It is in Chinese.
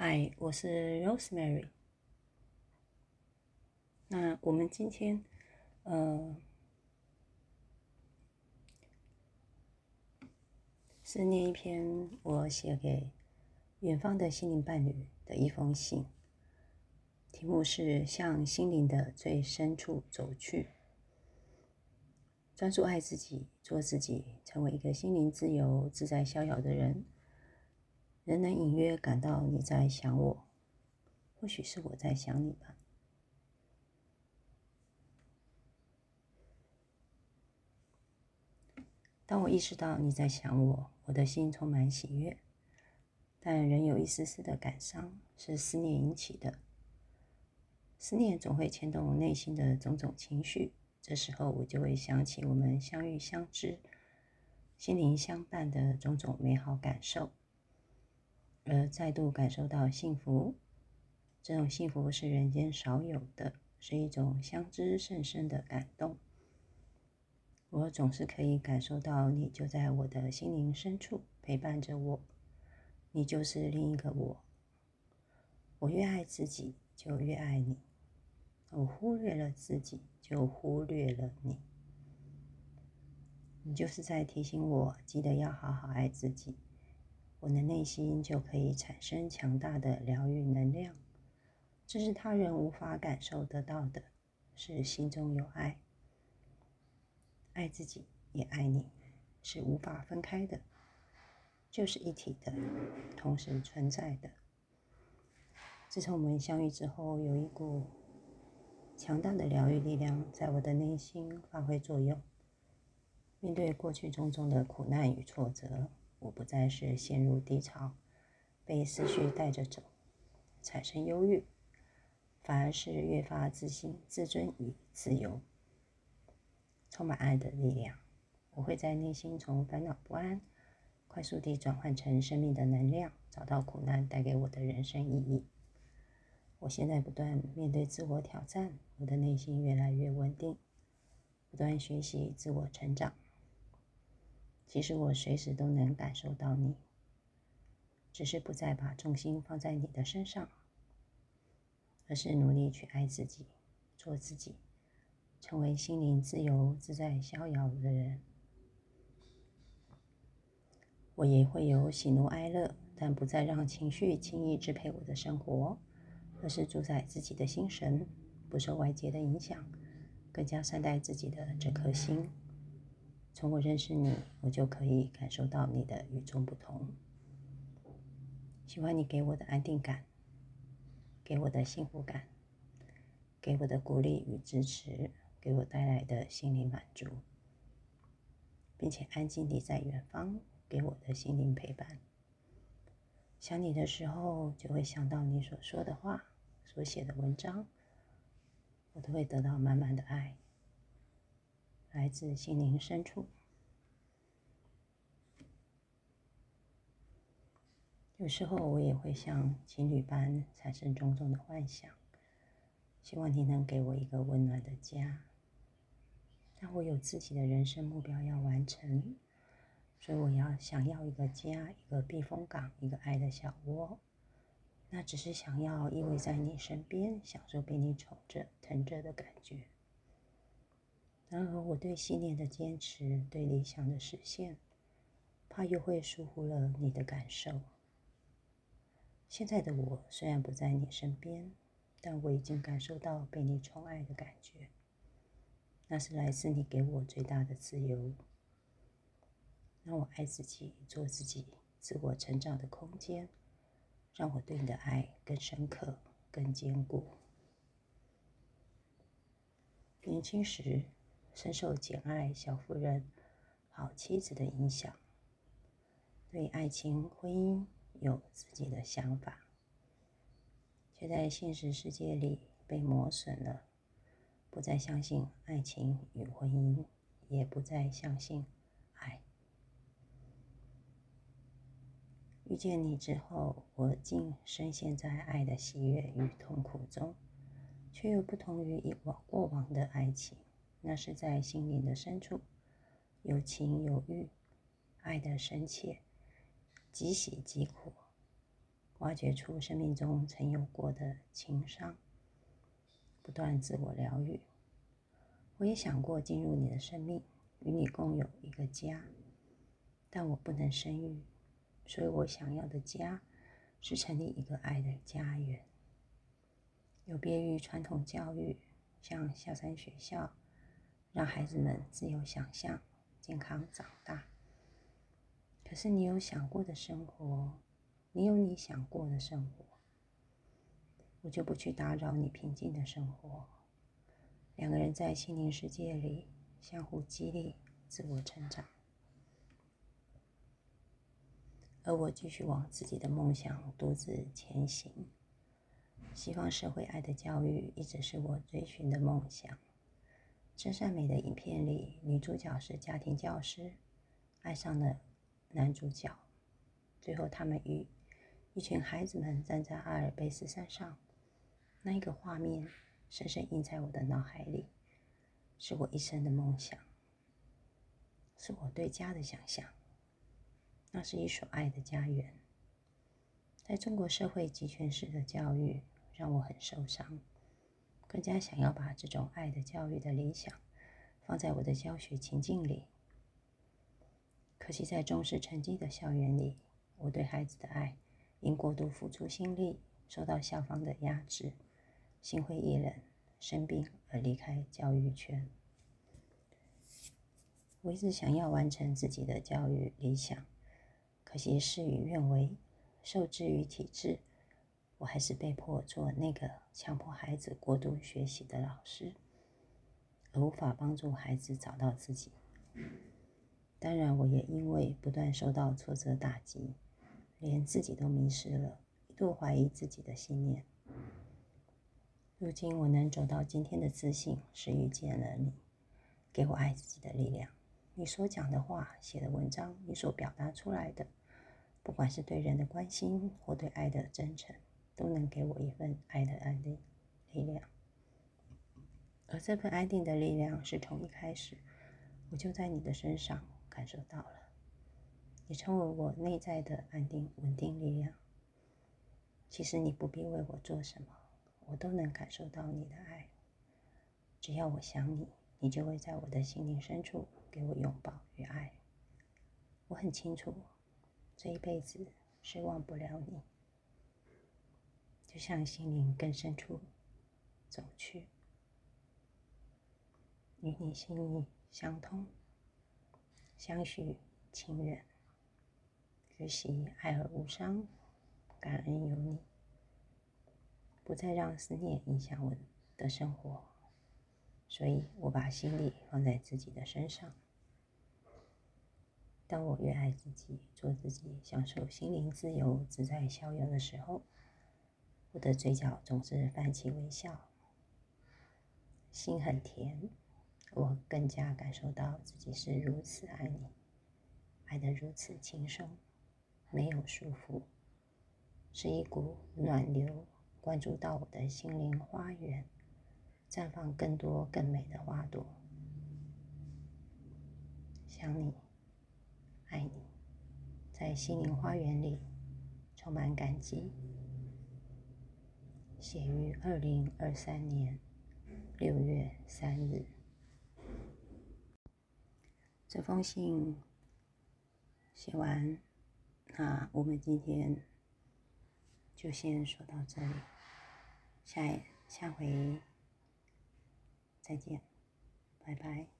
嗨，我是 Rosemary。那我们今天，呃，是念一篇我写给远方的心灵伴侣的一封信，题目是《向心灵的最深处走去》，专注爱自己，做自己，成为一个心灵自由、自在、逍遥的人。仍能隐约感到你在想我，或许是我在想你吧。当我意识到你在想我，我的心充满喜悦，但仍有一丝丝的感伤，是思念引起的。思念总会牵动内心的种种情绪，这时候我就会想起我们相遇相知、心灵相伴的种种美好感受。而再度感受到幸福，这种幸福是人间少有的，是一种相知甚深的感动。我总是可以感受到你就在我的心灵深处陪伴着我，你就是另一个我。我越爱自己，就越爱你；我忽略了自己，就忽略了你。你就是在提醒我，记得要好好爱自己。我的内心就可以产生强大的疗愈能量，这是他人无法感受得到的，是心中有爱，爱自己也爱你，是无法分开的，就是一体的，同时存在的。自从我们相遇之后，有一股强大的疗愈力量在我的内心发挥作用，面对过去种种的苦难与挫折。我不再是陷入低潮，被思绪带着走，产生忧郁，反而是越发自信、自尊与自由，充满爱的力量。我会在内心从烦恼不安，快速地转换成生命的能量，找到苦难带给我的人生意义。我现在不断面对自我挑战，我的内心越来越稳定，不断学习自我成长。其实我随时都能感受到你，只是不再把重心放在你的身上，而是努力去爱自己，做自己，成为心灵自由自在、逍遥的人。我也会有喜怒哀乐，但不再让情绪轻易支配我的生活，而是主宰自己的心神，不受外界的影响，更加善待自己的这颗心。从我认识你，我就可以感受到你的与众不同。喜欢你给我的安定感，给我的幸福感，给我的鼓励与支持，给我带来的心灵满足，并且安静地在远方给我的心灵陪伴。想你的时候，就会想到你所说的话、所写的文章，我都会得到满满的爱。来自心灵深处，有时候我也会像情侣般产生种种的幻想，希望你能给我一个温暖的家。但我有自己的人生目标要完成，所以我要想要一个家，一个避风港，一个爱的小窝。那只是想要依偎在你身边，享受被你宠着、疼着的感觉。然而，我对信念的坚持，对理想的实现，怕又会疏忽了你的感受。现在的我虽然不在你身边，但我已经感受到被你宠爱的感觉。那是来自你给我最大的自由，让我爱自己、做自己、自我成长的空间，让我对你的爱更深刻、更坚固。年轻时。深受《简爱》小妇人、好妻子的影响，对爱情、婚姻有自己的想法，却在现实世界里被磨损了，不再相信爱情与婚姻，也不再相信爱。遇见你之后，我竟深陷在爱的喜悦与痛苦中，却又不同于以往过往的爱情。那是在心灵的深处，有情有欲，爱的深切，即喜即苦，挖掘出生命中曾有过的情伤，不断自我疗愈。我也想过进入你的生命，与你共有一个家，但我不能生育，所以我想要的家是成立一个爱的家园。有别于传统教育，像小山学校，让孩子们自由想象、健康长大。可是你有想过的生活，你有你想过的生活，我就不去打扰你平静的生活。两个人在心灵世界里相互激励、自我成长，而我继续往自己的梦想独自前行。西方社会爱的教育一直是我追寻的梦想。真善美的影片里，女主角是家庭教师，爱上了男主角，最后他们与一群孩子们站在阿尔卑斯山上，那一个画面。深深印在我的脑海里，是我一生的梦想，是我对家的想象。那是一所爱的家园。在中国社会集权式的教育让我很受伤，更加想要把这种爱的教育的理想放在我的教学情境里。可惜在重视成绩的校园里，我对孩子的爱因过度付出心力，受到校方的压制。心灰意冷，生病而离开教育圈。我一直想要完成自己的教育理想，可惜事与愿违，受制于体制，我还是被迫做那个强迫孩子过度学习的老师，而无法帮助孩子找到自己。当然，我也因为不断受到挫折打击，连自己都迷失了，一度怀疑自己的信念。如今我能走到今天的自信，是遇见了你，给我爱自己的力量。你所讲的话、写的文章，你所表达出来的，不管是对人的关心或对爱的真诚，都能给我一份爱的安定力量。而这份安定的力量，是从一开始我就在你的身上感受到了。你成为我内在的安定、稳定力量。其实你不必为我做什么。我都能感受到你的爱。只要我想你，你就会在我的心灵深处给我拥抱与爱。我很清楚，这一辈子是忘不了你。向心灵更深处走去，与你心意相通，相许情缘，学习爱而无伤，感恩有你。不再让思念影响我的生活，所以我把心力放在自己的身上。当我越爱自己，做自己，享受心灵自由、自在逍遥的时候，我的嘴角总是泛起微笑，心很甜。我更加感受到自己是如此爱你，爱得如此轻松，没有束缚，是一股暖流。灌注到我的心灵花园，绽放更多更美的花朵。想你，爱你，在心灵花园里充满感激。写于二零二三年六月三日。这封信写完，那我们今天就先说到这里。下下回再见，拜拜。